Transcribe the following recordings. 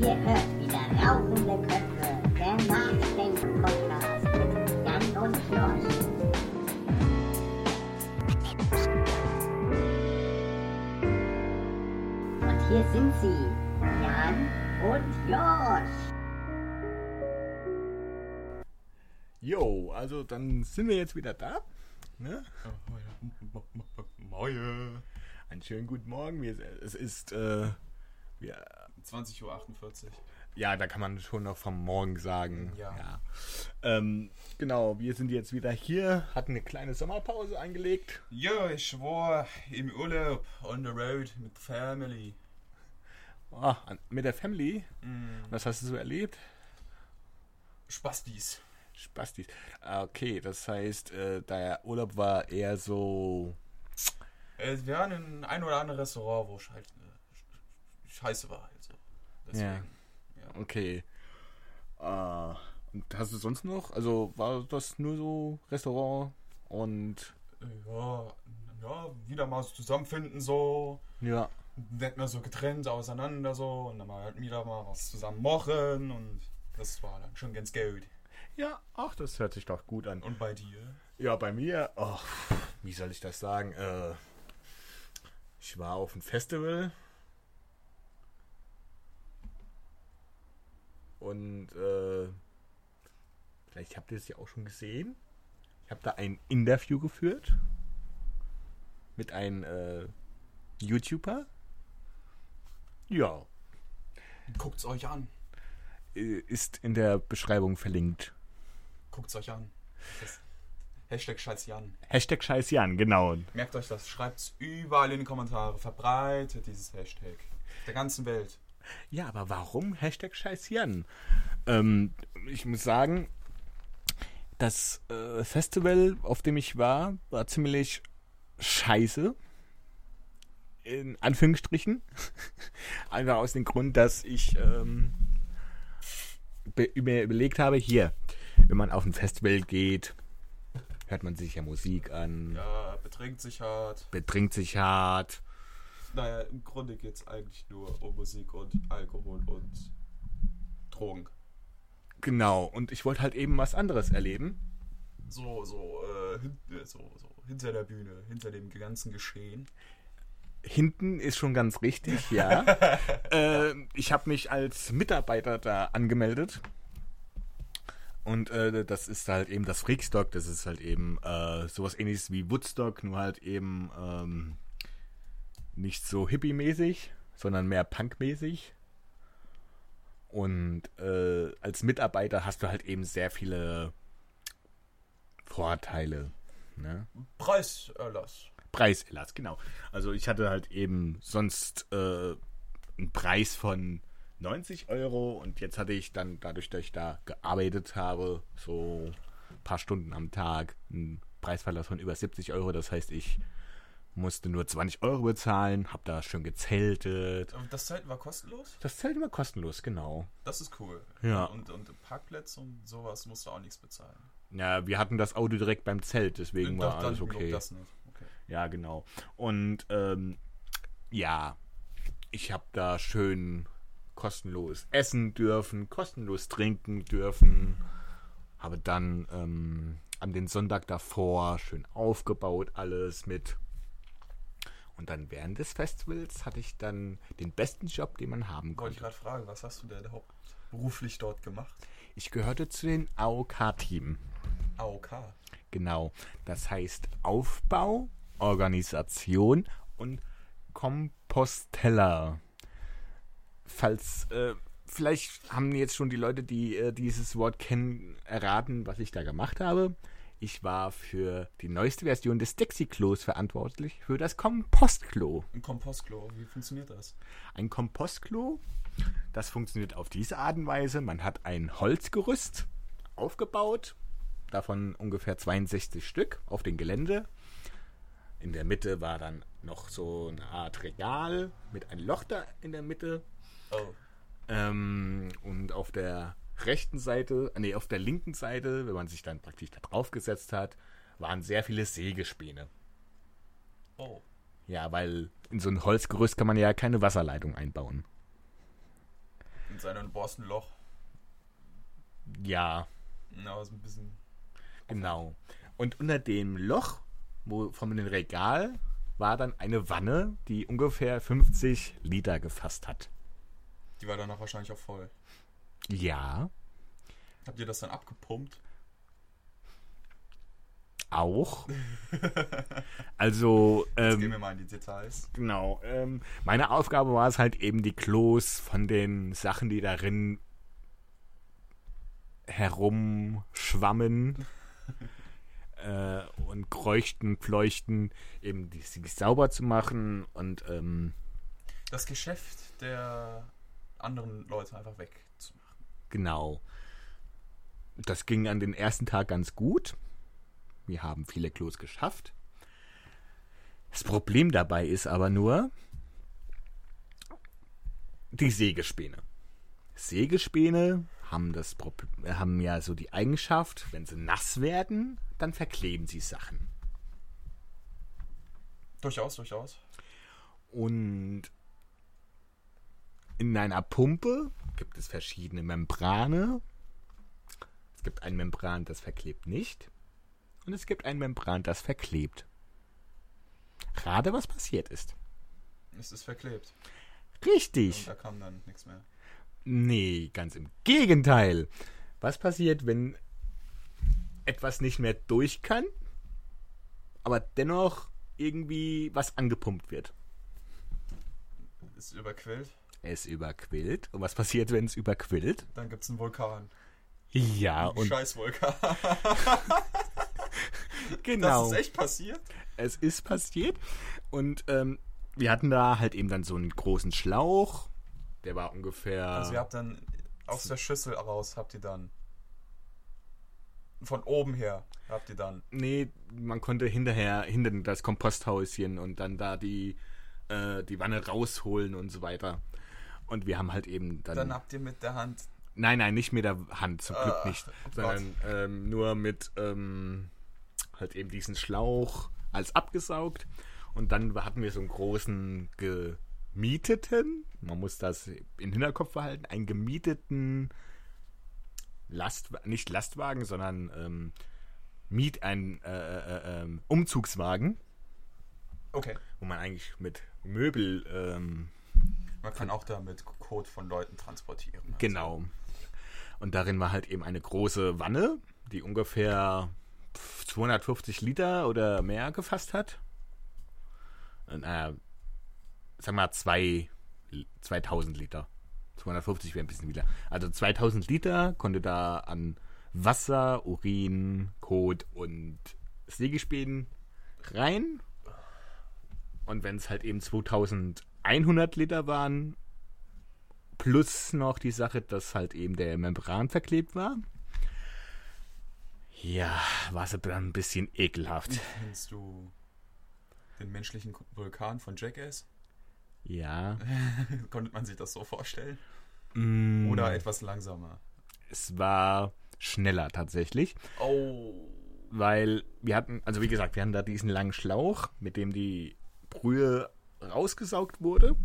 Ihr hört wieder Rauchende Köpfe, der Nachdenken-Podcast mit Jan und Josh. Und hier sind sie, Jan und Josh. Jo, also dann sind wir jetzt wieder da. Ne? Moje. Einen schönen guten Morgen. Es ist, äh, wir, 20.48 Uhr. ja, da kann man schon noch vom Morgen sagen. Ja. Ähm, genau, wir sind jetzt wieder hier, hatten eine kleine Sommerpause eingelegt. Ja, ich war im Urlaub on the road mit Family. An- mit der Family. Was hast du so erlebt? Spastis. Spastis. Ah, Okay, das heißt, äh, der Urlaub war eher so. Äh, wir waren in ein oder andere Restaurant, wo es halt äh, scheiße war. Deswegen. Ja. Okay. Ah, und hast du sonst noch? Also war das nur so Restaurant und. Ja, ja, wieder mal so zusammenfinden so. Ja. Nicht mehr so getrennt auseinander so. Und dann mal halt wieder mal was zusammen machen. Und das war dann schon ganz gut. Ja, ach, das hört sich doch gut an. Und bei dir? Ja, bei mir, oh, wie soll ich das sagen? Äh, ich war auf einem Festival und äh, vielleicht habt ihr es ja auch schon gesehen. Ich habe da ein Interview geführt mit einem äh, YouTuber. Ja, Guckt's euch an. äh, ist in der Beschreibung verlinkt. Guckt's euch an. Hashtag Scheiß Jan. Hashtag Scheiß Jan, genau. Merkt euch das, schreibt's überall in die Kommentare, verbreitet dieses Hashtag. Der ganzen Welt. Ja, aber warum Hashtag Scheiß Jan? Ähm, ich muss sagen, das äh, Festival, auf dem ich war, war ziemlich scheiße. In Anführungsstrichen. Einfach aus dem Grund, dass ich ähm, mir überlegt habe, hier, wenn man auf ein Festival geht, hört man sich ja Musik an, Ja, betrinkt sich hart. betrinkt sich hart. Naja, im Grunde geht's eigentlich nur um Musik und Alkohol und Drogen. Genau, und ich wollte halt eben was anderes erleben. So, so, äh, hin, äh, so, so, hinter der Bühne, hinter dem ganzen Geschehen. Hinten ist schon ganz richtig, ja. äh, ich habe mich als Mitarbeiter da angemeldet. Und äh, das ist halt eben das Freakstock. Das ist halt eben äh, sowas ähnliches wie Woodstock, nur halt eben ähm, nicht so hippie-mäßig, sondern mehr punk-mäßig. Und äh, als Mitarbeiter hast du halt eben sehr viele Vorteile. Ne? Preiserlass. Preiserlass, genau. Also ich hatte halt eben sonst äh, einen Preis von 90 Euro und jetzt hatte ich dann, dadurch, dass ich da gearbeitet habe, so ein paar Stunden am Tag, einen Preisverlass von über 70 Euro. Das heißt, ich musste nur 20 Euro bezahlen, habe da schön gezeltet. Das Zelten war kostenlos? Das Zelt immer kostenlos, genau. Das ist cool. Ja. Und, und Parkplätze und sowas musst du auch nichts bezahlen. Ja, wir hatten das Auto direkt beim Zelt, deswegen war Doch, alles okay. Das nicht. Okay. Ja, genau. Und ähm, ja, ich habe da schön kostenlos essen dürfen, kostenlos trinken dürfen. Habe dann ähm, an den Sonntag davor schön aufgebaut alles mit. Und dann während des Festivals hatte ich dann den besten Job, den man haben Wollte ich konnte. gerade fragen, was hast du denn hauptberuflich dort gemacht? Ich gehörte zu den AOK-Team. AOK. Genau. Das heißt Aufbau, Organisation und Komposteller. Falls, äh, vielleicht haben jetzt schon die Leute, die äh, dieses Wort kennen, erraten, was ich da gemacht habe. Ich war für die neueste Version des Dixie-Klos verantwortlich, für das Kompostklo. Ein Kompostklo. Wie funktioniert das? Ein Kompostklo, das funktioniert auf diese Art und Weise. Man hat ein Holzgerüst aufgebaut, davon ungefähr 62 Stück auf dem Gelände. In der Mitte war dann noch so eine Art Regal mit einem Loch da in der Mitte. Oh. Ähm, und auf der rechten Seite, nee, auf der linken Seite, wenn man sich dann praktisch da drauf gesetzt hat, waren sehr viele Sägespäne. Oh. Ja, weil in so ein Holzgerüst kann man ja keine Wasserleitung einbauen. Und seinen bohrst ein Loch. Ja, Ja, ist ein bisschen. genau. Und unter dem Loch, wo von dem Regal, war dann eine Wanne, die ungefähr 50 Liter gefasst hat. Die war danach wahrscheinlich auch voll. Ja, Habt ihr das dann abgepumpt? auch. Also, Jetzt gehen ähm, wir mal in die Details. genau. Ähm, meine Aufgabe war es halt eben, die Klos von den Sachen, die darin herumschwammen äh, und kreuchten, fleuchten, eben die, die sauber zu machen und ähm, Das Geschäft der anderen Leute einfach wegzumachen. Genau. Das ging an den ersten Tag ganz gut. Wir haben viele Klos geschafft. Das Problem dabei ist aber nur die Sägespäne. Sägespäne haben das haben ja so die Eigenschaft, wenn sie nass werden, dann verkleben sie Sachen. Durchaus, durchaus. Und in einer Pumpe gibt es verschiedene Membrane. Es gibt ein Membran, das verklebt nicht. Und es gibt ein Membran, das verklebt. Gerade was passiert ist. Es ist verklebt. Richtig. Und da kam dann nichts mehr. Nee, ganz im Gegenteil. Was passiert, wenn etwas nicht mehr durch kann, aber dennoch irgendwie was angepumpt wird? Ist überquillt. Es überquillt. Und was passiert, wenn es überquillt? Dann gibt es einen Vulkan. Ja, und Scheiß Vulkan. genau. Das ist echt passiert? Es ist passiert. Und ähm, wir hatten da halt eben dann so einen großen Schlauch. Der war ungefähr. Also ihr habt dann aus der Schüssel raus, habt ihr dann von oben her habt ihr dann nee, man konnte hinterher hinter das Komposthäuschen und dann da die, äh, die Wanne rausholen und so weiter. Und wir haben halt eben dann. dann habt ihr mit der Hand nein, nein, nicht mit der Hand, zum Glück Ah, nicht. oh sondern ähm, nur mit ähm, halt eben diesen Schlauch als abgesaugt. Und dann hatten wir so einen großen gemieteten, man muss das im Hinterkopf behalten, einen gemieteten Last, nicht Lastwagen, sondern ähm, Miet, ein äh, äh, äh, Umzugswagen, Okay. wo man eigentlich mit Möbel ähm, Man kann auch damit Code von Leuten transportieren. Also Genau. Und darin war halt eben eine große Wanne, die ungefähr 250 Liter oder mehr gefasst hat. Und, äh, sag mal, zwei, 2000 Liter. 250 wäre ein bisschen wieder. Also 2000 Liter konnte da an Wasser, Urin, Kot und Sägespänen rein. Und wenn es halt eben 2100 Liter waren, plus noch die Sache, dass halt eben der Membran verklebt war. Ja, war es dann ein bisschen ekelhaft. Kennst du den menschlichen Vulkan von Jackass? Ja. Konnte man sich das so vorstellen? Mm, Oder etwas langsamer? es war schneller tatsächlich, Oh. weil wir hatten, also wie gesagt, wir hatten da diesen langen Schlauch, mit dem die Brühe rausgesaugt wurde.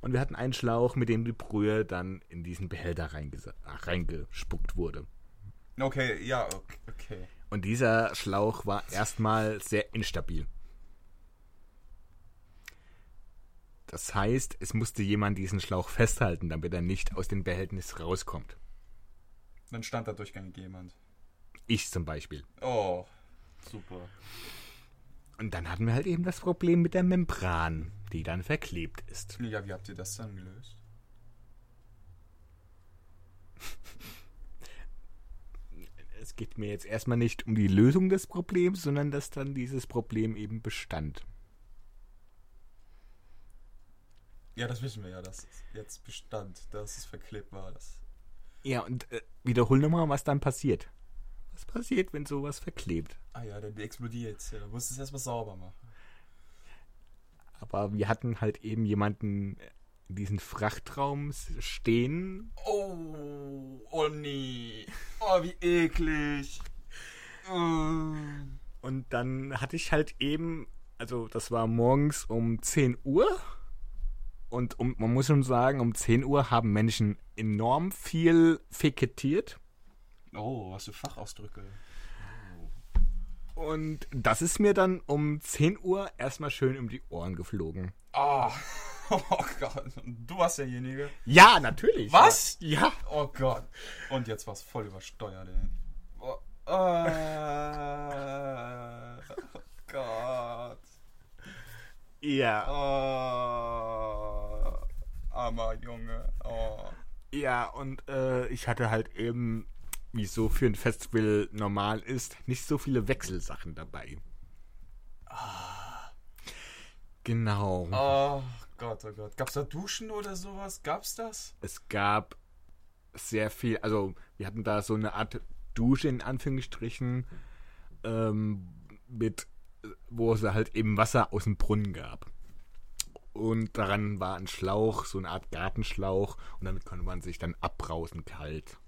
Und wir hatten einen Schlauch, mit dem die Brühe dann in diesen Behälter reingespuckt wurde. Okay, ja, okay. okay. Und dieser Schlauch war erstmal sehr instabil. Das heißt, es musste jemand diesen Schlauch festhalten, damit er nicht aus dem Behältnis rauskommt. Dann stand da durchgängig jemand. Ich zum Beispiel. Oh, super. Und dann hatten wir halt eben das Problem mit der Membran, die dann verklebt ist. Ja, wie habt ihr das dann gelöst? Es geht mir jetzt erstmal nicht um die Lösung des Problems, sondern dass dann dieses Problem eben bestand. Ja, das wissen wir ja, dass es jetzt bestand, dass es verklebt war. Das Ja, und äh, wiederhol nochmal, was dann passiert. Was passiert, wenn sowas verklebt? ah ja, dann explodiert Ja, du musst es erstmal sauber machen. Aber wir hatten halt eben jemanden in diesen Frachtraum stehen. Oh, oh nee. Oh, wie eklig. Mm. Und dann hatte ich halt eben, also das war morgens um 10 Uhr. Und um, man muss schon sagen, um 10 Uhr haben Menschen enorm viel feketiert. Oh, was für Fachausdrücke. Und das ist mir dann um 10 Uhr erstmal schön um die Ohren geflogen. Ah. Oh Gott. Du warst derjenige. Ja, natürlich. Was? Ja. Oh Gott. Und jetzt war's voll übersteuert, ey. Oh, äh, oh Gott. Ja. Oh, armer Junge. Oh. Ja, und äh, ich hatte halt eben, wie es so für ein Festival normal ist, nicht so viele Wechselsachen dabei. Genau. oh Gott, oh Gott. Gab's da Duschen oder sowas? Gab's das? Es gab sehr viel, also wir hatten da so eine Art Dusche in Anführungsstrichen, ähm, mit, wo es halt eben Wasser aus dem Brunnen gab. Und daran war ein Schlauch, so eine Art Gartenschlauch, und damit konnte man sich dann abbrausen kalt.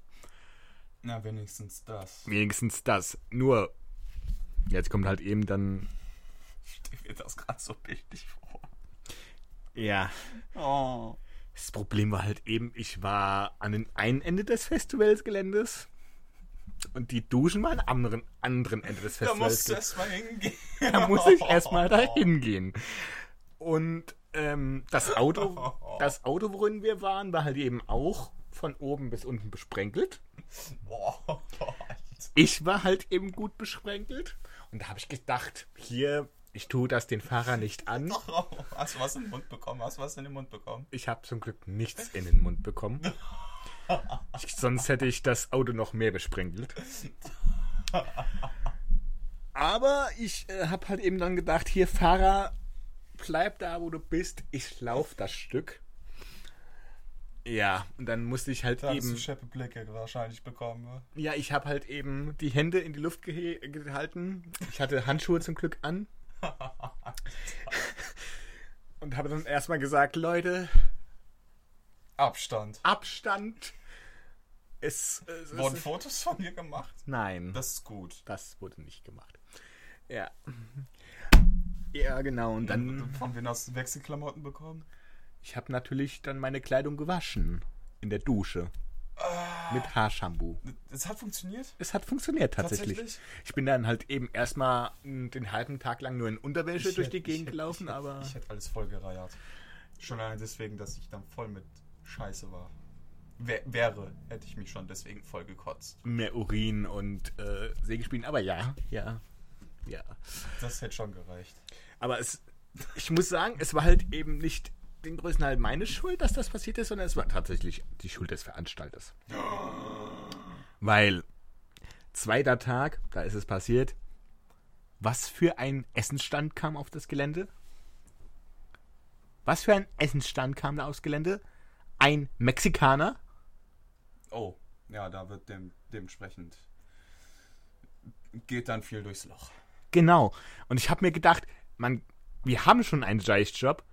Na, wenigstens das. Wenigstens das. Nur, jetzt kommt halt eben dann. Ich stell mir das gerade so bildlich vor. Ja. Oh. Das Problem war halt eben, ich war an dem einen Ende des Festivalsgeländes und die Duschen waren am anderen, anderen Ende des Da musst du Festivals. erstmal hingehen. Da muss ich erstmal dahin gehen. Und ähm, das Auto, das Auto, worin wir waren, war halt eben auch von oben bis unten besprenkelt. Boah. Ich war halt eben gut besprenkelt. Und da habe ich gedacht, hier, ich tue das den Fahrer nicht an. Hast du was in den Mund bekommen? Hast du was in den Mund bekommen? Ich habe zum Glück nichts in den Mund bekommen. Ich, sonst hätte ich das Auto noch mehr besprenkelt. Aber ich äh, habe halt eben dann gedacht, hier Fahrer, bleib da, wo du bist. Ich lauf das Stück. Ja, und dann musste ich halt Da hast eben. du scheppe Blicke wahrscheinlich bekommen. Ne? Ja, ich habe halt eben die Hände in die Luft gehe- gehalten. Ich hatte Handschuhe zum Glück an. Und habe dann erstmal gesagt, Leute, Abstand. Abstand. Es, es, Wurden es Fotos von dir gemacht? Nein, das, Das ist gut. das wurde nicht gemacht. Ja. Ja, genau. Und dann, Von wem hast du Wechselklamotten bekommen? Ich habe natürlich dann meine Kleidung gewaschen. In der Dusche. Mit Haarshampoo. Es hat funktioniert? Es hat funktioniert tatsächlich. Tatsächlich? Ich bin dann halt eben erstmal den halben Tag lang nur in Unterwäsche Ich durch hätte- die Gegend hätte- gelaufen, ich hätte, aber. Ich hätte alles voll gereiert. Schon allein deswegen, dass ich dann voll mit Scheiße war. Wär, wäre, hätte ich mich schon deswegen voll gekotzt. mehr Urin und äh, Sägespielen. Aber ja, ja, ja. Das hätte schon gereicht. Aber es, ich muss sagen, es war halt eben nicht den größten Teil meine Schuld, dass das passiert ist, sondern es war tatsächlich die Schuld des Veranstalters. Weil, zweiter Tag, da ist es passiert. Was für ein Essensstand kam auf das Gelände? Was für ein Essensstand kam da aufs Gelände? Ein Mexikaner? Oh, ja, da wird dem, dementsprechend. Geht dann viel durchs Loch. Genau. Und ich habe mir gedacht, man, wir haben schon einen Scheißjob.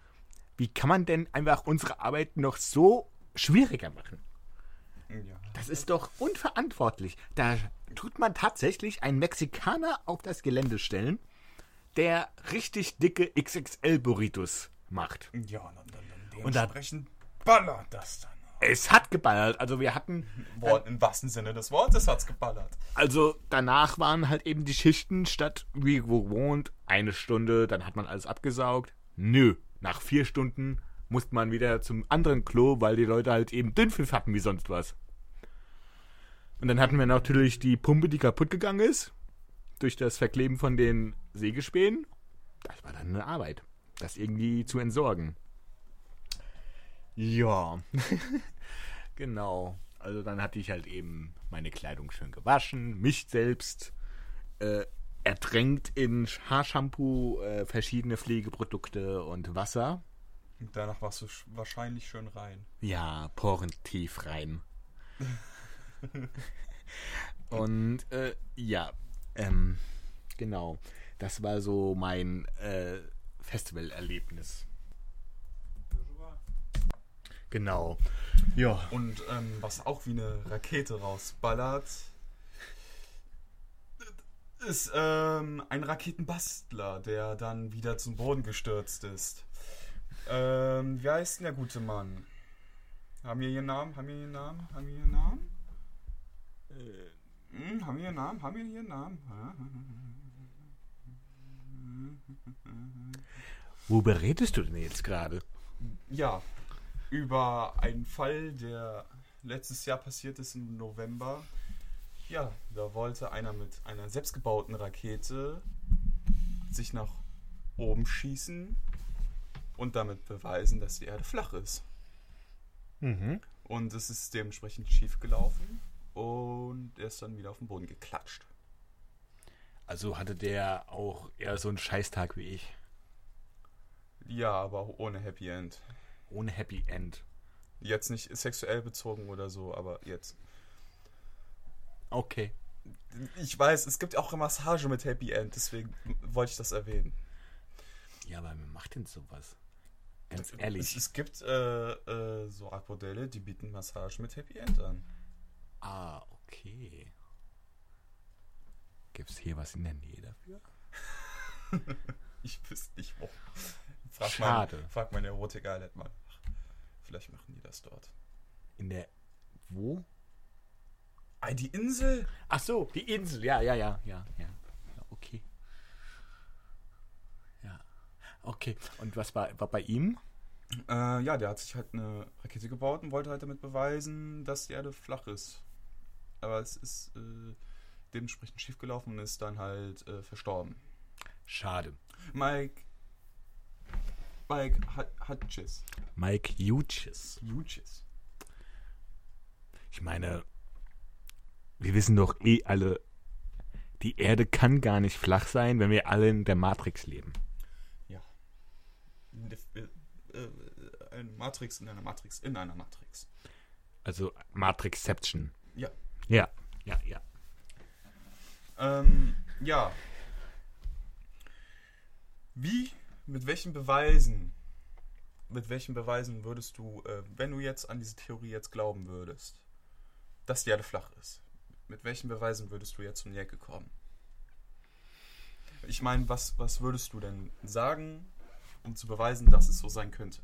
Wie kann man denn einfach unsere Arbeit noch so schwieriger machen? Ja. Das ist doch unverantwortlich. Da tut man tatsächlich einen Mexikaner auf das Gelände stellen, der richtig dicke XXL-Burritos macht. Ja, dann, dann, dann Und dementsprechend ballert das dann. Es hat geballert. Also wir hatten, Wort, Im wahrsten Sinne des Wortes hat's geballert. also danach waren halt eben die Schichten statt wie gewohnt eine Stunde, dann hat man alles abgesaugt. Nö, nach vier Stunden musste man wieder zum anderen Klo, weil die Leute halt eben Dünnpfiff hatten wie sonst was. Und dann hatten wir natürlich die Pumpe, die kaputt gegangen ist, durch das Verkleben von den Sägespänen. Das war dann eine Arbeit, das irgendwie zu entsorgen. Ja, genau. Also dann hatte ich halt eben meine Kleidung schön gewaschen, mich selbst äh, ertränkt in Haarshampoo, äh, verschiedene Pflegeprodukte und Wasser. Und danach warst du sch- wahrscheinlich schön rein. Ja, porentief rein. Und äh, ja, ähm, genau. Das war so mein äh, Festivalerlebnis. Genau. Ja. Und ähm, was auch wie eine Rakete rausballert, ist ähm, ein Raketenbastler, der dann wieder zum Boden gestürzt ist. Ähm, wie heißt denn der gute Mann? Haben wir ihren Namen? Haben wir ihren Namen? Haben wir ihren Namen? Hm, haben wir ihren Namen? Haben wir ihren Namen? Wo beredest du denn jetzt gerade? Ja, über einen Fall, der letztes Jahr passiert ist im November. Ja, da wollte einer mit einer selbstgebauten Rakete sich nach oben schießen und damit beweisen, dass die Erde flach ist. Mhm. Und es ist dementsprechend schief gelaufen und er ist dann wieder auf den Boden geklatscht. Also hatte der auch eher so einen Scheißtag wie ich. Ja, aber ohne Happy End. Ohne Happy End. Jetzt nicht sexuell bezogen oder so, aber jetzt. Okay. Ich weiß, es gibt auch eine Massage mit Happy End, deswegen wollte ich das erwähnen. Ja, aber wer macht denn sowas? Ganz Es, ehrlich. es gibt äh, äh, so Art Modelle, die bieten Massage mit Happy End an. Ah, okay. Gibt's hier was in der Nähe dafür? Ich wüsste nicht wo. Frag Schade. Mein, frag meine Erotik Island mal. Vielleicht machen die das dort. In der. Wo? Die Insel? Ach so, die Insel. Ja, ja, ja, ja, ja. okay. Ja. Okay. Und was war, war bei ihm? Äh, ja, der hat sich halt eine Rakete gebaut und wollte halt damit beweisen, dass die Erde flach ist. Aber es ist äh, dementsprechend schiefgelaufen und ist dann halt äh, verstorben. Schade. Mike. Mike Hut- Hutchis. Mike Hughes. Hutchis. Ich meine, wir wissen doch eh alle, die Erde kann gar nicht flach sein, wenn wir alle in der Matrix leben. Ja. Äh, äh, Eine Matrix in einer Matrix in einer Matrix. Also Matrixception. Ja. Ja, ja, ja. Ähm, ja. Wie, mit welchen Beweisen, mit welchen Beweisen würdest du, äh, wenn du jetzt an diese Theorie jetzt glauben würdest, dass die Erde flach ist, mit welchen Beweisen würdest du jetzt um die Ecke kommen? Ich meine, was, was würdest du denn sagen, um zu beweisen, dass es so sein könnte?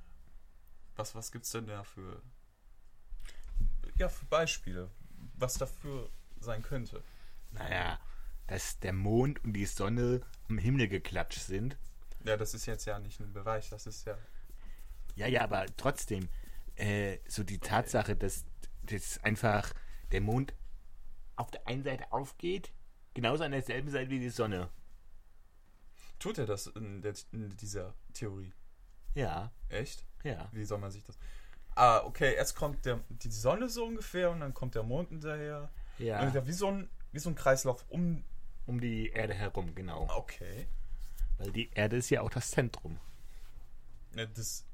Was, was gibt es denn da für, ja, für Beispiele, was dafür sein könnte? Naja, dass der Mond und die Sonne am Himmel geklatscht sind. Ja, das ist jetzt ja nicht ein Beweis, das ist ja. Ja, ja, aber trotzdem, äh, so die Tatsache, dass, dass einfach der Mond auf der einen Seite aufgeht, genauso an derselben Seite wie die Sonne. Tut er das in, der, in dieser Theorie? Ja, Echt? ja. Wie soll man sich das. Ah, okay, erst kommt der, die Sonne so ungefähr und dann kommt der Mond hinterher. Ja, wie so ein, wie so ein Kreislauf um. um die Erde herum, genau. Okay. Weil die Erde ist ja auch das Zentrum. Des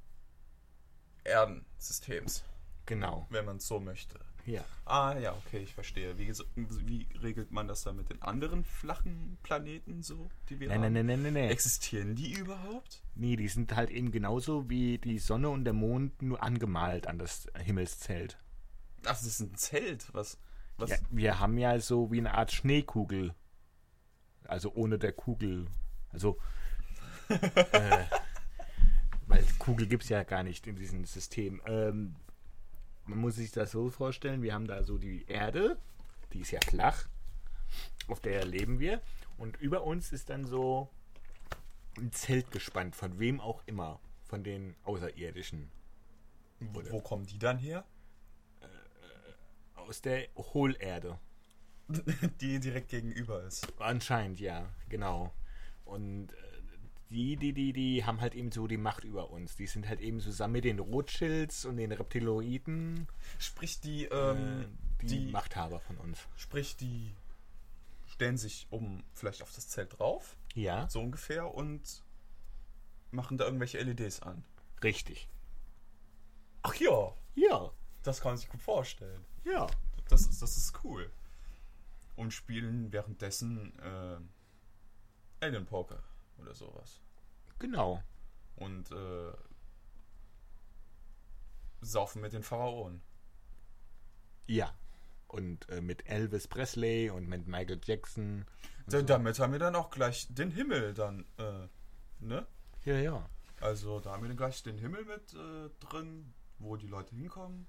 Erdensystems, Genau, wenn man es so möchte. Ja. Ah, ja, okay, ich verstehe. Wie, wie regelt man das dann mit den anderen flachen Planeten so, die wir Nein, haben? nein, nein, nein, nein, nein. Existieren die überhaupt? Nee, die sind halt eben genauso wie die Sonne und der Mond nur angemalt an das Himmelszelt. Ach, das ist ein Zelt. Was? was? Ja, wir haben ja so wie eine Art Schneekugel. Also ohne der Kugel. Also. äh, weil Kugel gibt es ja gar nicht in diesem System. Ähm, man muss sich das so vorstellen: wir haben da so die Erde, die ist ja flach, auf der leben wir. Und über uns ist dann so ein Zelt gespannt, von wem auch immer. Von den Außerirdischen. Wo, wo kommen die dann her? Aus der Hohlerde. die direkt gegenüber ist. Anscheinend, ja, genau. Und äh, die, die, die, die haben halt eben so die Macht über uns. Die sind halt eben zusammen mit den Rothschilds und den Reptiloiden Sprich, die, äh, ähm, die, die, Machthaber von uns. sprich, die stellen sich um vielleicht auf das Zelt drauf, Ja, so ungefähr, und machen da irgendwelche LEDs an. richtig. Ach ja, Ja, das kann man sich gut vorstellen. ja. Das ist, das ist cool. Und spielen währenddessen äh, Alien Poker oder sowas. Genau. Und äh, saufen mit den Pharaonen. Ja. Und äh, mit Elvis Presley und mit Michael Jackson. Da, so. Damit haben wir dann auch gleich den Himmel dann, äh, ne? Ja, ja. Also da haben wir dann gleich den Himmel mit äh, drin, wo die Leute hinkommen.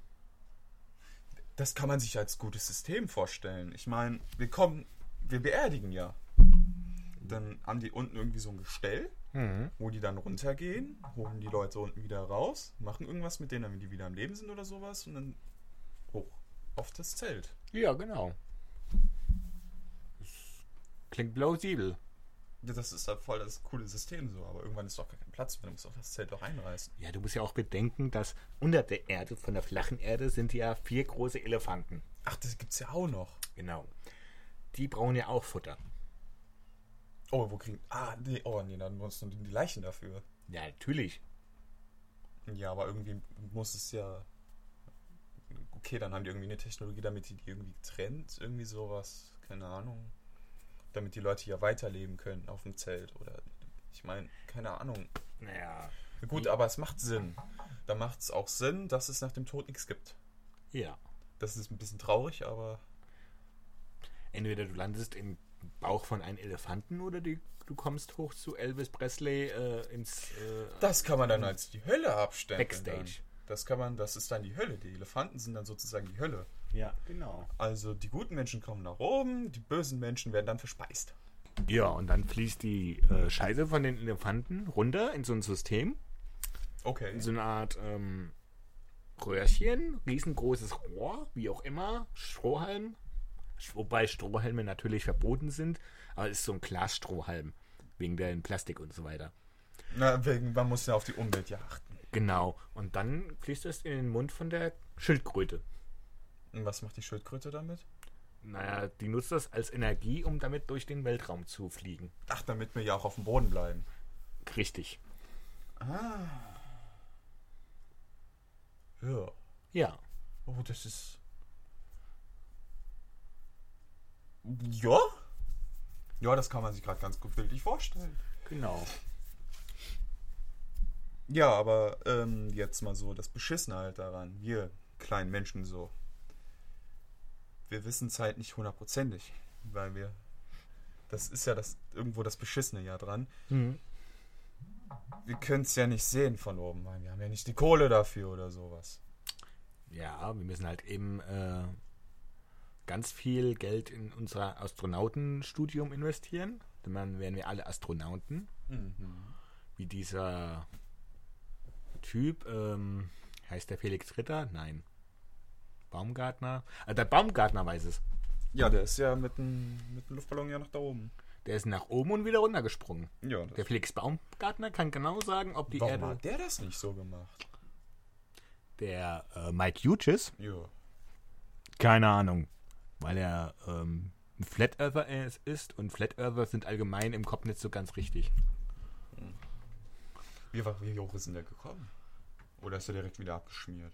Das kann man sich als gutes System vorstellen. Ich meine, wir kommen, wir beerdigen ja. Dann haben die unten irgendwie so ein Gestell, Mhm. wo die dann runtergehen, holen die Leute unten wieder raus, machen irgendwas mit denen, damit die wieder am Leben sind oder sowas und dann hoch auf das Zelt. Ja, genau. Das klingt plausibel. Das ist halt voll das coole System so, aber irgendwann ist doch gar kein Platz mehr, du musst doch das Zelt doch einreißen. Ja, du musst ja auch bedenken, dass unter der Erde, von der flachen Erde, sind ja vier große Elefanten. Ach, das gibt's ja auch noch. Genau. Die brauchen ja auch Futter. Oh, wo kriegen. Ah, nee, oh nee, dann benutzen die Leichen dafür. Ja, natürlich. Ja, aber irgendwie muss es ja. Okay, dann haben die irgendwie eine Technologie, damit die die irgendwie trennt, irgendwie sowas. Keine Ahnung. Damit die Leute ja weiterleben können auf dem Zelt. Oder. Ich meine, keine Ahnung. Naja. Gut, aber es macht Sinn. Da macht es auch Sinn, dass es nach dem Tod nichts gibt. Ja. Das ist ein bisschen traurig, aber. Entweder du landest im Bauch von einem Elefanten oder die, du kommst hoch zu Elvis Presley äh, ins. Äh, Das kann man dann als die Hölle abstempeln. Backstage. Dann. Das kann man, das ist dann die Hölle. Die Elefanten sind dann sozusagen die Hölle. ja, genau. Also die guten Menschen kommen nach oben, die bösen Menschen werden dann verspeist. Ja, und dann fließt die äh, Scheiße von den Elefanten runter in so ein System. Okay. In so eine Art ähm, Röhrchen, riesengroßes Rohr, wie auch immer, Strohhalm. Wobei Strohhalme natürlich verboten sind, aber es ist so ein Glasstrohhalm, wegen der Plastik und so weiter. Na, wegen, man muss ja auf die Umwelt ja achten. Genau, und dann fließt es in den Mund von der Schildkröte. Und was macht die Schildkröte damit? Naja, die nutzt das als Energie, um damit durch den Weltraum zu fliegen. Ach, damit wir ja auch auf dem Boden bleiben. Richtig. Ja. Ja. Oh, das ist. Ja? Ja, das kann man sich gerade ganz gut bildlich vorstellen. Genau. Ja, aber ähm, jetzt mal so das Beschissene halt daran. Wir kleinen Menschen so. Wir wissen es halt nicht hundertprozentig, weil wir. Das ist ja das irgendwo das Beschissene ja dran. Mhm. Wir können es ja nicht sehen von oben, weil wir haben ja nicht die Kohle dafür oder sowas. Ja, wir müssen halt eben äh, ganz viel Geld in unser Astronautenstudium investieren. Dann werden wir alle Astronauten. Wie dieser Typ, ähm, heißt der Felix Ritter? Nein. Baumgartner? Ah, der Baumgartner weiß es. Ja, der ist ja mit dem, mit dem Luftballon ja noch da oben. Der ist nach oben und wieder runtergesprungen. Ja, Der Felix Baumgartner kann genau sagen, ob die Warum Erde. hat der das nicht so gemacht? Der äh, Mike Hughes, Ja. keine Ahnung, weil er ähm, ein Flat Earther ist- und Flat Earther sind allgemein im Kopf nicht so ganz richtig. Wie, war- wie hoch ist denn der gekommen? Oder ist er direkt wieder abgeschmiert?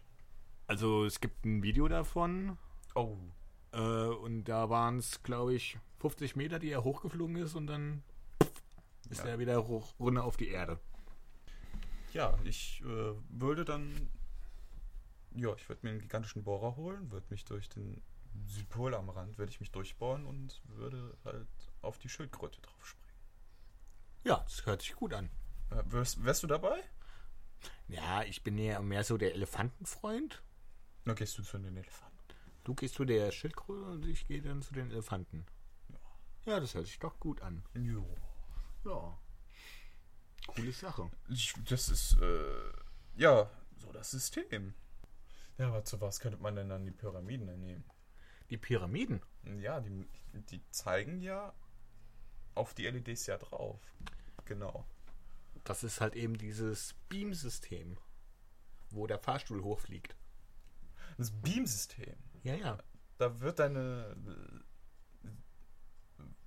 Also es gibt ein Video davon Oh. äh, und da waren es, glaube ich, 50 Meter, die er hochgeflogen ist und dann ist Ja. er wieder hoch, runter auf die Erde. Ja, ich äh, würde dann. Ja, ich würde mir einen gigantischen Bohrer holen, würde mich durch den Südpol am Rand, würde ich mich durchbohren und würde halt auf die Schildkröte drauf springen. Ja, das hört sich gut an. Äh, wärst, wärst du dabei? Ja, ich bin ja mehr so der Elefantenfreund. Dann gehst du zu den Elefanten. Du gehst zu der Schildkröte und ich gehe dann zu den Elefanten. Ja, das hört sich doch gut an. Jo. Ja. Coole Sache. Ich, das ist, äh, ja, so das System. Ja, aber zu was könnte man denn dann die Pyramiden nehmen? Die Pyramiden. Ja, die, die zeigen ja auf die LEDs ja drauf. Genau. Das ist halt eben dieses Beam-System, wo der Fahrstuhl hochfliegt. Das Beam-System. Ja, ja. Da wird deine.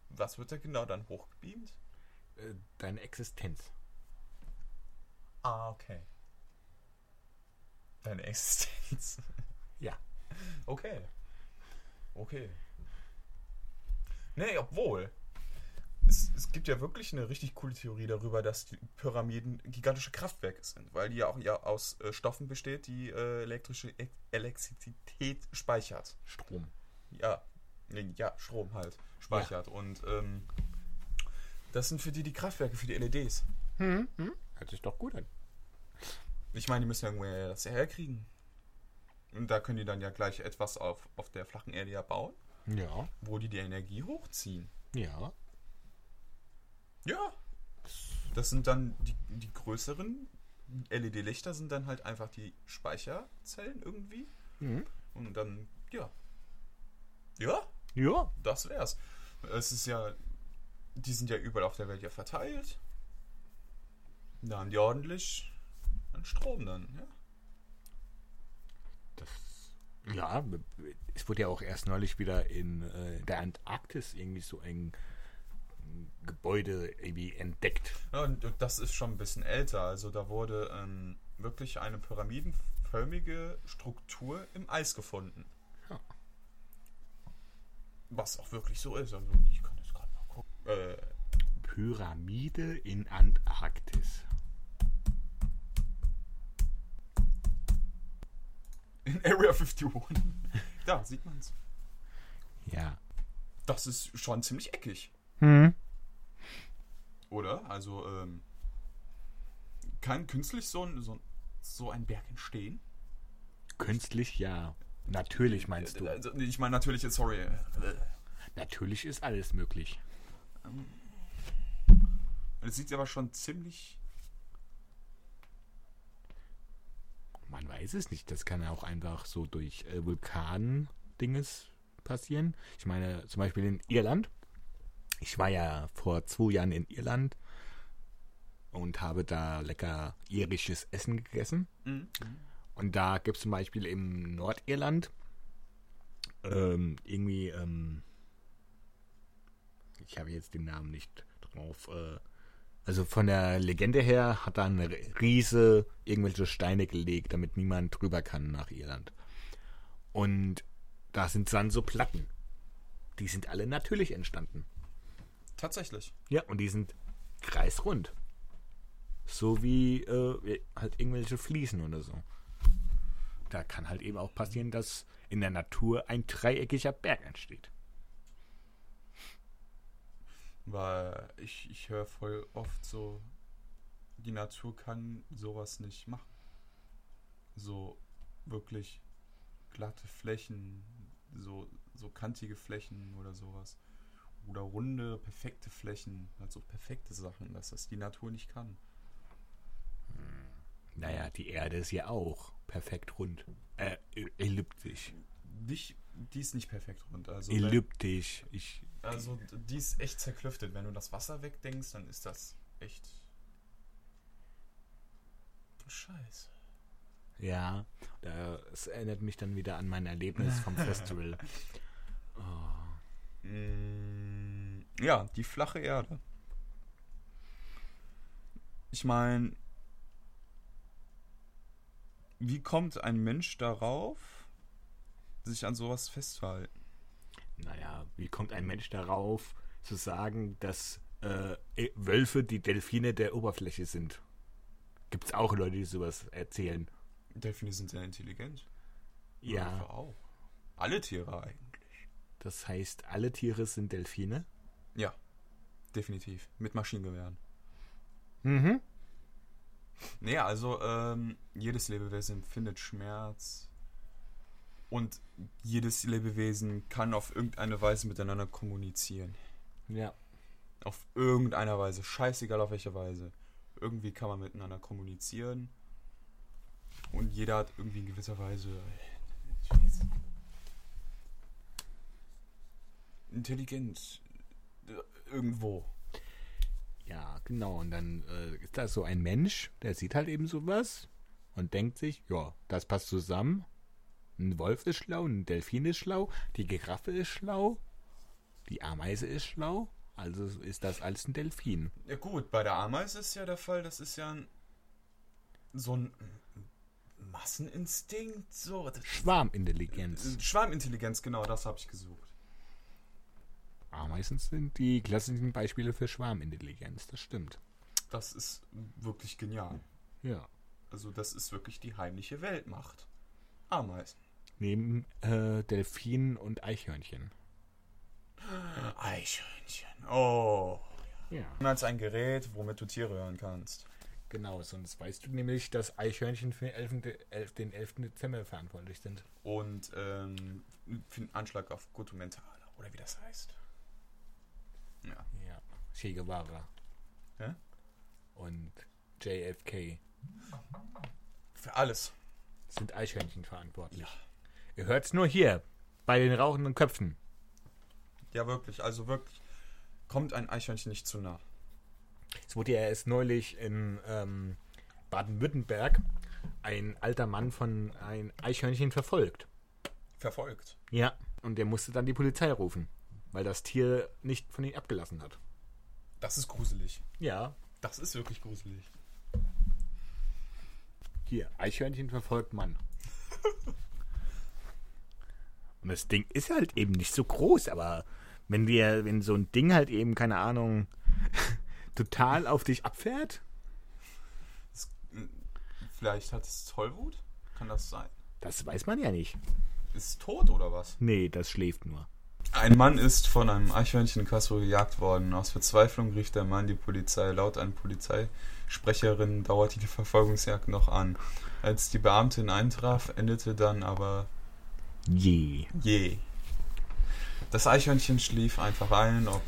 Was wird da genau dann hochgebeamt? Äh, Deine Existenz. Ah, okay. Deine Existenz. Ja. Okay. Okay. Nee, obwohl. Es, es gibt ja wirklich eine richtig coole Theorie darüber, dass die Pyramiden gigantische Kraftwerke sind, weil die ja auch ja aus äh, Stoffen besteht, die äh, elektrische e Elektrizität speichert. Strom. Ja, nee, ja, Strom halt speichert. Und ähm, das sind für die die Kraftwerke, für die LEDs. Hm, hm. Hört sich doch gut an. Ich meine, die müssen ja irgendwo das herkriegen. Und da können die dann ja gleich etwas auf, auf der flachen Erde ja bauen, Ja, wo die die Energie hochziehen. ja. Ja. Das sind dann die, die größeren LED-Lichter sind dann halt einfach die Speicherzellen irgendwie. Mhm. Und dann, ja. Ja, Ja, das wär's. Es ist ja, die sind ja überall auf der Welt ja verteilt. Da haben die ordentlich einen Strom dann, ja. Das. Ja, es wurde ja auch erst neulich wieder in äh, der Antarktis irgendwie so ein Gebäude irgendwie entdeckt. Ja, und das ist schon ein bisschen älter. Also da wurde ähm, wirklich eine pyramidenförmige Struktur im Eis gefunden. Ja. Was auch wirklich so ist. Also ich kann jetzt gerade mal gucken. Äh, Pyramide in Antarktis. In Area 51. da sieht man's. Ja. Das ist schon ziemlich eckig, Hm. oder? Also ähm, kann künstlich so ein, so, ein- so ein Berg entstehen? Künstlich ja. Natürlich meinst du. Also, ich meine natürlich, sorry. Natürlich ist alles möglich. Es sieht aber schon ziemlich Man weiß es nicht. Das kann ja auch einfach so durch äh, Vulkan-Dinges passieren. Ich meine, zum Beispiel in Irland. Ich war ja vor zwei Jahren in Irland und habe da lecker irisches Essen gegessen. Mhm. Und da gibt es zum Beispiel im Nordirland ähm, irgendwie, ähm, ich habe jetzt den Namen nicht drauf, äh, also von der Legende her hat da ein Riese irgendwelche Steine gelegt, damit niemand drüber kann nach Irland. Und da sind dann so Platten. Die sind alle natürlich entstanden. Tatsächlich. Ja, und die sind kreisrund. So wie äh, halt irgendwelche Fliesen oder so. Da kann halt eben auch passieren, dass in der Natur ein dreieckiger Berg entsteht. Weil ich, ich höre voll oft so, die Natur kann sowas nicht machen. So wirklich glatte Flächen, so, so kantige Flächen oder sowas. Oder runde, perfekte Flächen, also perfekte Sachen, dass das die Natur nicht kann. Naja, die Erde ist ja auch perfekt rund. Äh, elliptisch. Nicht, die ist nicht perfekt rund. Also, Elliptisch. Ich, also die ist echt zerklüftet. Wenn du das Wasser wegdenkst, dann ist das echt scheiße. ja, das erinnert mich dann wieder an mein Erlebnis vom Festival. Mm, Ja, die flache Erde. Ich meine, wie kommt ein Mensch darauf, sich an sowas festzuhalten? Naja, wie kommt ein Mensch darauf, zu sagen, dass äh, Wölfe die Delfine der Oberfläche sind? Gibt es auch Leute, die sowas erzählen? Delfine sind sehr intelligent. Ja, Wölfe auch. Alle Tiere eigentlich. das heißt, alle Tiere sind Delfine? Ja, definitiv. Mit Maschinengewehren. Mhm. Nee, also ähm, jedes Lebewesen empfindet Schmerz und jedes Lebewesen kann auf irgendeine Weise miteinander kommunizieren. Ja. Auf irgendeiner Weise, scheißegal auf welche Weise. Irgendwie kann man miteinander kommunizieren und jeder hat irgendwie in gewisser Weise Intelligenz äh, irgendwo. Ja, genau. Und dann äh, ist da so ein Mensch, der sieht halt eben sowas und denkt sich, ja, das passt zusammen. Ein Wolf ist schlau, ein Delfin ist schlau, die Giraffe ist schlau, die Ameise ist schlau, also ist das alles ein Delfin. Ja gut, bei der Ameise ist ja der Fall, das ist ja ein, so ein Masseninstinkt, so. Schwarmintelligenz. Schwarmintelligenz, genau, das habe ich gesucht. Ameisen sind die klassischen Beispiele für Schwarmintelligenz, das stimmt. Das ist wirklich genial. Ja. Also das ist wirklich die heimliche Weltmacht. Ameisen. Neben äh, Delfinen und Eichhörnchen. Eichhörnchen. Oh. Ja. Als ein Gerät, womit du Tiere hören kannst. Genau, sonst weißt du nämlich, dass Eichhörnchen für den 11. De- den 11. Dezember verantwortlich sind. Und ähm, für den Anschlag auf Guatemala, oder wie das heißt. Ja. Ja. Che Guevara. Ja? Und JFK Für alles. sind Eichhörnchen verantwortlich. Ihr hört's nur hier, bei den rauchenden Köpfen. Ja, wirklich. Also wirklich. Kommt ein Eichhörnchen nicht zu nah. Es wurde ja erst neulich in ähm, Baden-Württemberg ein alter Mann von ein Eichhörnchen verfolgt. Verfolgt. Ja. Und der musste dann die Polizei rufen, weil das Tier nicht von ihm abgelassen hat. Das ist gruselig. Ja. Das ist wirklich gruselig. Hier, Eichhörnchen verfolgt Mann. Und das Ding ist halt eben nicht so groß, aber wenn wir, wenn so ein Ding halt eben, keine Ahnung, total auf dich abfährt, Das, vielleicht hat es Tollwut? Kann das sein? das weiß man ja nicht. Ist es tot oder was? Nee, das schläft nur. Ein Mann ist von einem Eichhörnchen in Kassel gejagt worden. Aus Verzweiflung rief der Mann die Polizei. Laut einer Polizeisprecherin dauerte die Verfolgungsjagd noch an. Als die Beamtin eintraf, endete dann aber Je. je. Das Eichhörnchen schlief einfach ein, ob,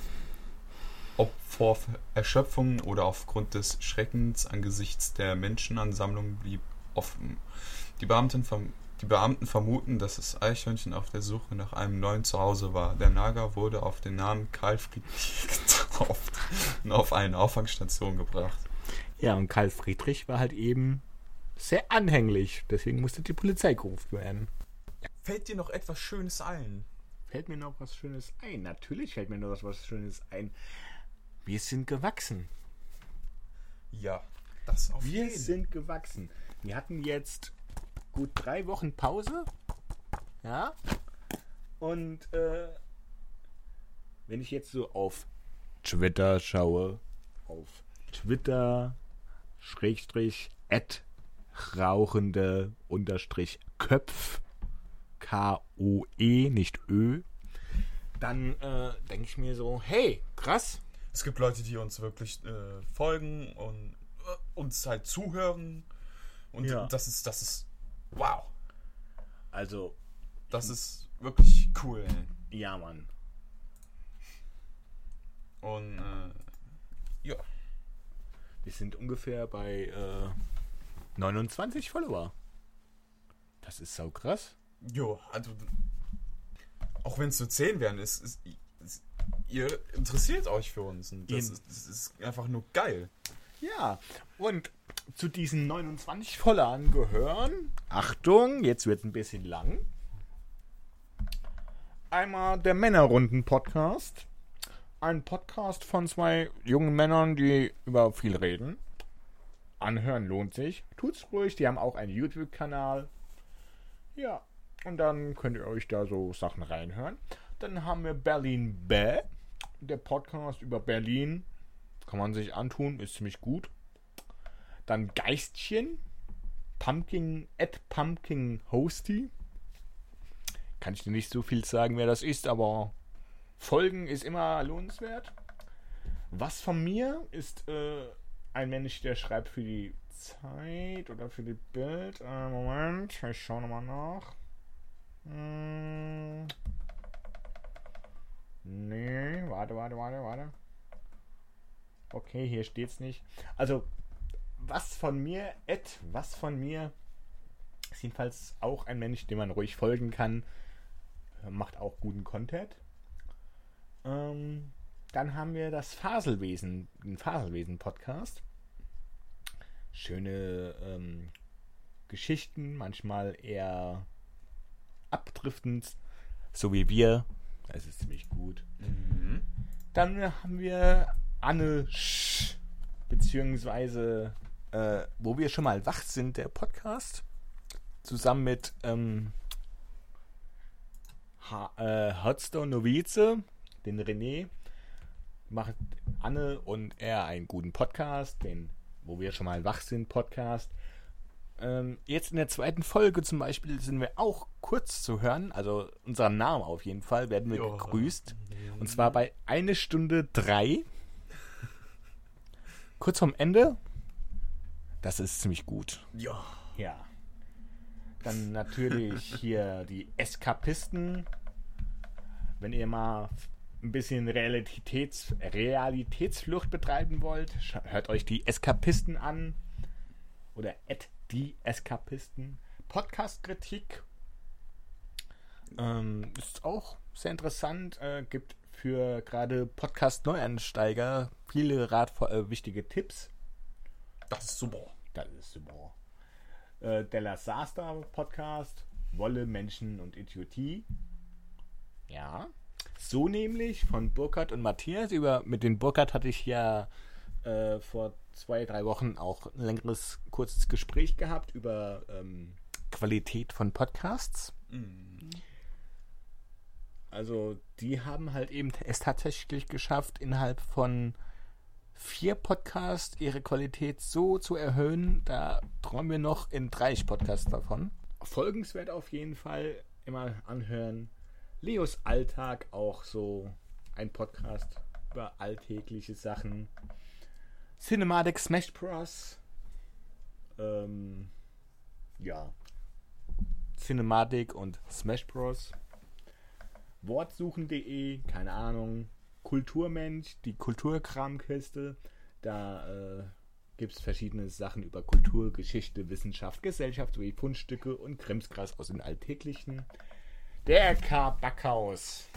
ob vor Erschöpfung oder aufgrund des Schreckens angesichts der Menschenansammlung blieb offen. Die Beamten, verm die Beamten vermuten, dass das Eichhörnchen auf der Suche nach einem neuen Zuhause war. Der Nager wurde auf den Namen Karl Friedrich getauft und auf eine Auffangstation gebracht. Ja, und Karl Friedrich war halt eben sehr anhänglich. Deswegen musste die Polizei gerufen werden. Fällt dir noch etwas Schönes ein? Fällt mir noch was Schönes ein? Natürlich fällt mir noch was Schönes ein. Wir sind gewachsen. Ja, das auf Wir jeden. sind gewachsen. Wir hatten jetzt gut drei Wochen Pause. Ja. Und äh, wenn ich jetzt so auf Twitter schaue, auf Twitter, Schrägstrich, at rauchende Unterstrich Köpf, K-O-E, nicht Ö, dann äh, denke ich mir so, hey, krass, Es gibt Leute, die uns wirklich äh, folgen und äh, uns halt zuhören. Und Ja. das ist, das ist, wow. also, Das ist wirklich cool. Ja, Mann. Und äh, ja, Wir sind ungefähr bei äh, 29 Follower. Das ist sau krass. Jo, also auch wenn es nur 10 wären, ist, ist, ist, ihr interessiert euch für uns. Und das, ist, das ist einfach nur geil. Ja, und zu diesen 29 Followern gehören, Achtung, jetzt wird ein bisschen lang. Einmal der Männerrunden-Podcast. Ein Podcast von zwei jungen Männern, die über viel reden. Anhören lohnt sich. Tut's ruhig, die haben auch einen YouTube-Kanal. Ja, und dann könnt ihr euch da so Sachen reinhören. Dann haben wir Berlin Bäh, der Podcast über Berlin. Kann man sich antun, ist ziemlich gut. Dann Geistchen, Pumpkin, at Pumpkin Hosty. Kann ich dir nicht so viel sagen, wer das ist, aber Folgen ist immer lohnenswert. Was von mir ist äh, ein Mensch, der schreibt für die Zeit oder für die Bild. Äh, Moment, ich schaue nochmal nach. Hm. Nee, warte, warte, warte, warte. Okay, hier steht's nicht. Also, was von mir, Ed, was von mir, ist jedenfalls auch ein Mensch, dem man ruhig folgen kann. Macht auch guten Content. Ähm, dann haben wir das Faselwesen, den Faselwesen-Podcast. Schöne ähm, Geschichten, manchmal eher abdriftend, so wie wir. Es ist ziemlich gut. Dann haben wir Anne Sch, beziehungsweise äh, wo wir schon mal wach sind, der Podcast, zusammen mit ähm, ha äh, Hotstone Novize, den René, macht Anne und er einen guten Podcast, den wo wir schon mal wach sind Podcast. Ähm, jetzt in der zweiten Folge zum Beispiel sind wir auch kurz zu hören, also unseren Namen auf jeden Fall werden wir Ja. gegrüßt. Und zwar bei eine Stunde drei. Kurz vorm Ende. Das ist ziemlich gut. Ja. Ja. Dann natürlich hier die Eskapisten. Wenn ihr mal ein bisschen Realitäts Realitätsflucht betreiben wollt, hört euch die Eskapisten an. Oder at die Eskapisten. Podcast-Kritik. Ähm, ist auch sehr interessant. Äh, gibt für gerade Podcast-Neueinsteiger viele ratvoll, äh, wichtige Tipps. Das ist super. Das ist super. Äh, der Lasaster Podcast, Wolle, Menschen und Idiotie. Ja. So nämlich von Burkhard und Matthias. Über, mit den Burkhard hatte ich ja äh, vor zwei, drei Wochen auch ein längeres, kurzes Gespräch gehabt über ähm, Qualität von Podcasts. Also die haben halt eben es tatsächlich geschafft, innerhalb von vier Podcasts ihre Qualität so zu erhöhen. Da träumen wir noch in 30 Podcasts davon. Folgenswert auf jeden Fall immer anhören. Leos Alltag auch so ein Podcast über alltägliche Sachen. Cinematic Smash Bros. Ähm, ja. Cinematic und Smash Bros. Wortsuchen.de, keine Ahnung. Kulturmensch, die Kulturkramkiste. Da äh, gibt es verschiedene Sachen über Kultur, Geschichte, Wissenschaft, Gesellschaft sowie Fundstücke und Krimskras aus den Alltäglichen. Der K. Backhaus,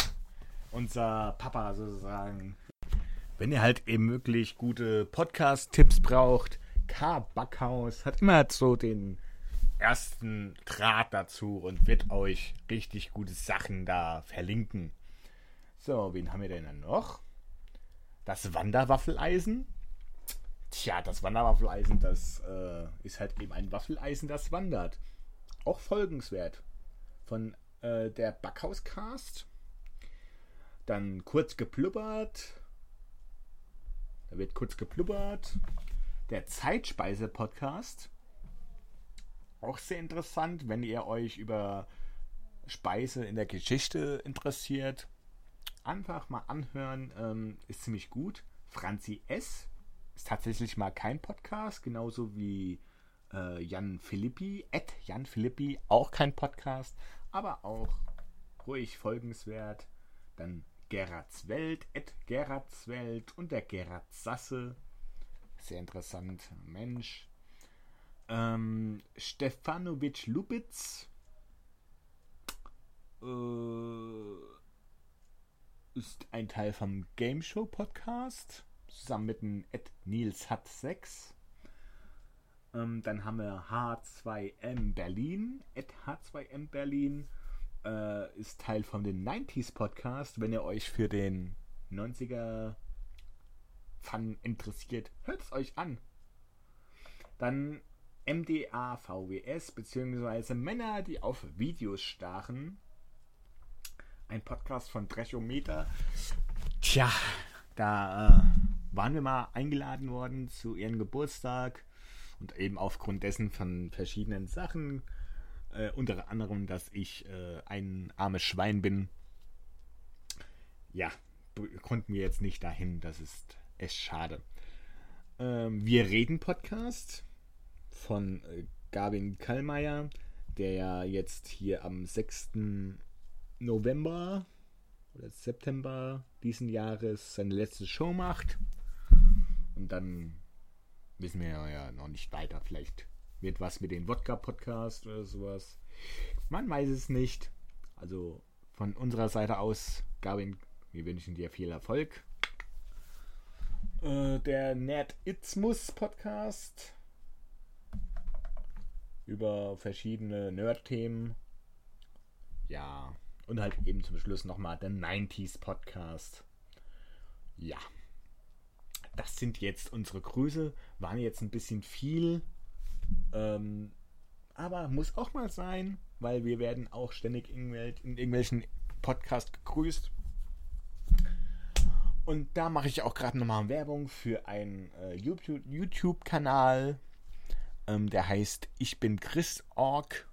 unser Papa sozusagen. Wenn ihr halt eben wirklich gute Podcast-Tipps braucht, K. Backhaus hat immer so den ersten Draht dazu und wird euch richtig gute Sachen da verlinken. So, wen haben wir denn dann noch? Das Wanderwaffeleisen. Tja, das Wanderwaffeleisen, das äh, ist halt eben ein Waffeleisen, das wandert. Auch folgenswert. Von äh, der Backhauscast. Dann kurz geplubbert. Da wird kurz geplubbert. Der Zeitspeise-Podcast. Auch sehr interessant, wenn ihr euch über Speise in der Geschichte interessiert. Einfach mal anhören, ähm, ist ziemlich gut. Franzi S. ist tatsächlich mal kein Podcast, genauso wie äh, Jan Philippi, Ed Jan Philippi, auch kein Podcast, aber auch ruhig folgenswert. Dann Gerards Welt, Ed Gerards Welt und der Gerard Sasse. Sehr interessant, Mensch. Ähm, Stefanovic Lubitz äh, ist ein Teil vom Game Show Podcast zusammen mit dem Ed Nils Hat 6. Ähm, dann haben wir H2M Berlin. Ed H2M Berlin äh, ist Teil von den 90s Podcast. Wenn ihr euch für den 90er Fun interessiert, hört es euch an. Dann MDA VWS beziehungsweise Männer, die auf Videos starren. Ein Podcast von Trechometer. Tja, da äh, waren wir mal eingeladen worden zu ihrem Geburtstag und eben aufgrund dessen von verschiedenen Sachen, äh, unter anderem, dass ich äh, ein armes Schwein bin. Ja, konnten wir jetzt nicht dahin. Das ist echt schade. Ähm, wir reden Podcast von äh, Gavin Kallmeier, der ja jetzt hier am 6. November oder September diesen Jahres seine letzte Show macht. Und dann wissen wir ja noch nicht weiter. Vielleicht wird was mit dem Wodka-Podcast oder sowas. Man weiß es nicht. Also von unserer Seite aus, Gavin, wir wünschen dir viel Erfolg. Äh, der Nerd-Itzmus-Podcast über verschiedene Nerd-Themen. Ja, und halt eben zum Schluss nochmal der 90s Podcast. Ja, das sind jetzt unsere Grüße. Waren jetzt ein bisschen viel. Ähm, aber muss auch mal sein, weil wir werden auch ständig in, in irgendwelchen Podcasts gegrüßt. Und da mache ich auch gerade nochmal Werbung für einen äh, YouTube- YouTube-Kanal. Ähm, der heißt Ich bin Christ.org.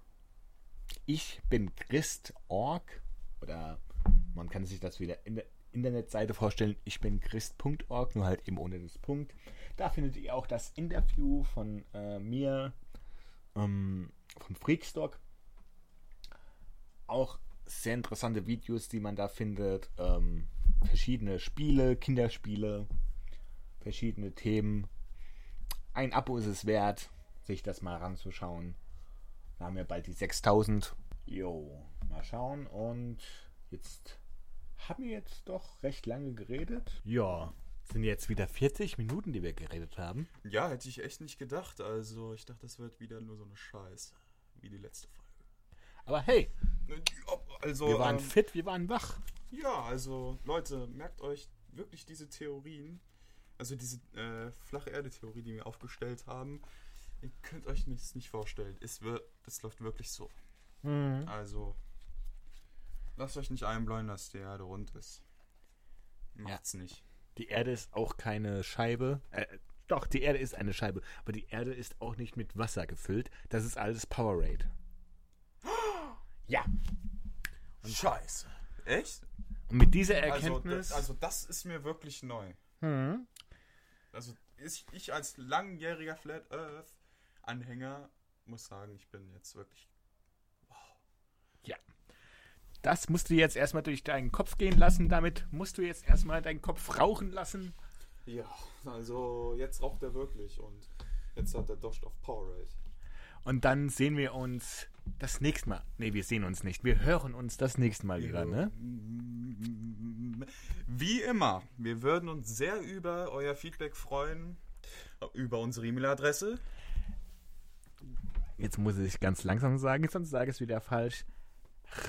Ich bin Christ.org. Oder man kann sich das wieder in der, Internetseite vorstellen. Ich bin christ.org, nur halt eben ohne das Punkt. Da findet ihr auch das Interview von äh, mir, ähm, von Freakstock. Auch sehr interessante Videos, die man da findet. Ähm, verschiedene Spiele, Kinderspiele, verschiedene Themen. Ein Abo ist es wert, sich das mal ranzuschauen. Wir haben ja bald die 6000. Jo, mal schauen. Und jetzt haben wir jetzt doch recht lange geredet. Ja, sind jetzt wieder 40 Minuten, die wir geredet haben. Ja, hätte ich echt nicht gedacht. Also, ich dachte, das wird wieder nur so eine Scheiße. Wie die letzte Folge. Aber hey, Also, wir waren ähm, fit, wir waren wach. Ja, also Leute, merkt euch wirklich diese Theorien, also diese äh, flache Erde-Theorie, die wir aufgestellt haben. Ihr könnt euch das nicht vorstellen. Es wird, das läuft wirklich so. Also lasst euch nicht einbläuen, dass die Erde rund ist. Macht's nicht. Die Erde ist auch keine Scheibe. Äh, doch, die Erde ist eine Scheibe. Aber die Erde ist auch nicht mit Wasser gefüllt. Das ist alles Powerade. Ja. Scheiße. Echt? Und mit dieser Also, Erkenntnis. das, also das ist mir wirklich neu. Mhm. Also ich, ich als langjähriger Flat Earth Anhänger muss sagen, ich bin jetzt wirklich Das musst du jetzt erstmal durch deinen Kopf gehen lassen. Damit musst du jetzt erstmal deinen Kopf rauchen lassen. Ja, also jetzt raucht er wirklich und jetzt hat er Dost auf Powerade. Und dann sehen wir uns das nächste Mal. Nee, wir sehen uns nicht. Wir hören uns das nächste Mal wieder, ne? Wie immer, wir würden uns sehr über euer Feedback freuen, über unsere E-Mail-Adresse. Jetzt muss ich ganz langsam sagen, sonst sage ich es wieder falsch.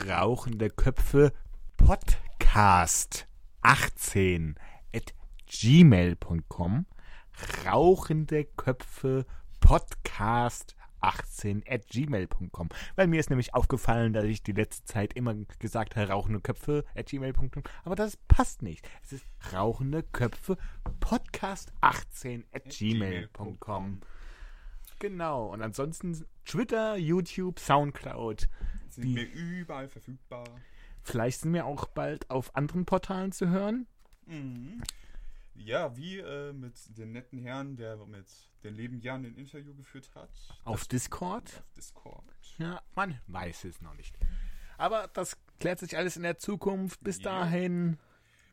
Rauchende Köpfe Podcast 18 at gmail.com. Rauchende Köpfe Podcast 18 at gmail.com. Weil mir ist nämlich aufgefallen, dass ich die letzte Zeit immer gesagt habe, rauchende Köpfe at gmail.com. Aber das passt nicht. Es ist rauchende Köpfe Podcast 18 at gmail.com. Genau. Und ansonsten Twitter, YouTube, Soundcloud. Sind wir überall verfügbar. Vielleicht sind wir auch bald auf anderen Portalen zu hören. Mhm. Ja, wie äh, mit dem netten Herrn, der mit den Leben Jan ein Interview geführt hat. Auf Das- Discord. Auf Discord. Ja, man weiß es noch nicht. Aber das klärt sich alles in der Zukunft. Bis Ja. dahin.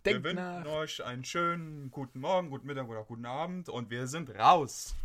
Wir Denkt wünschen nach. euch einen schönen guten Morgen, guten Mittag oder guten Abend und wir sind raus.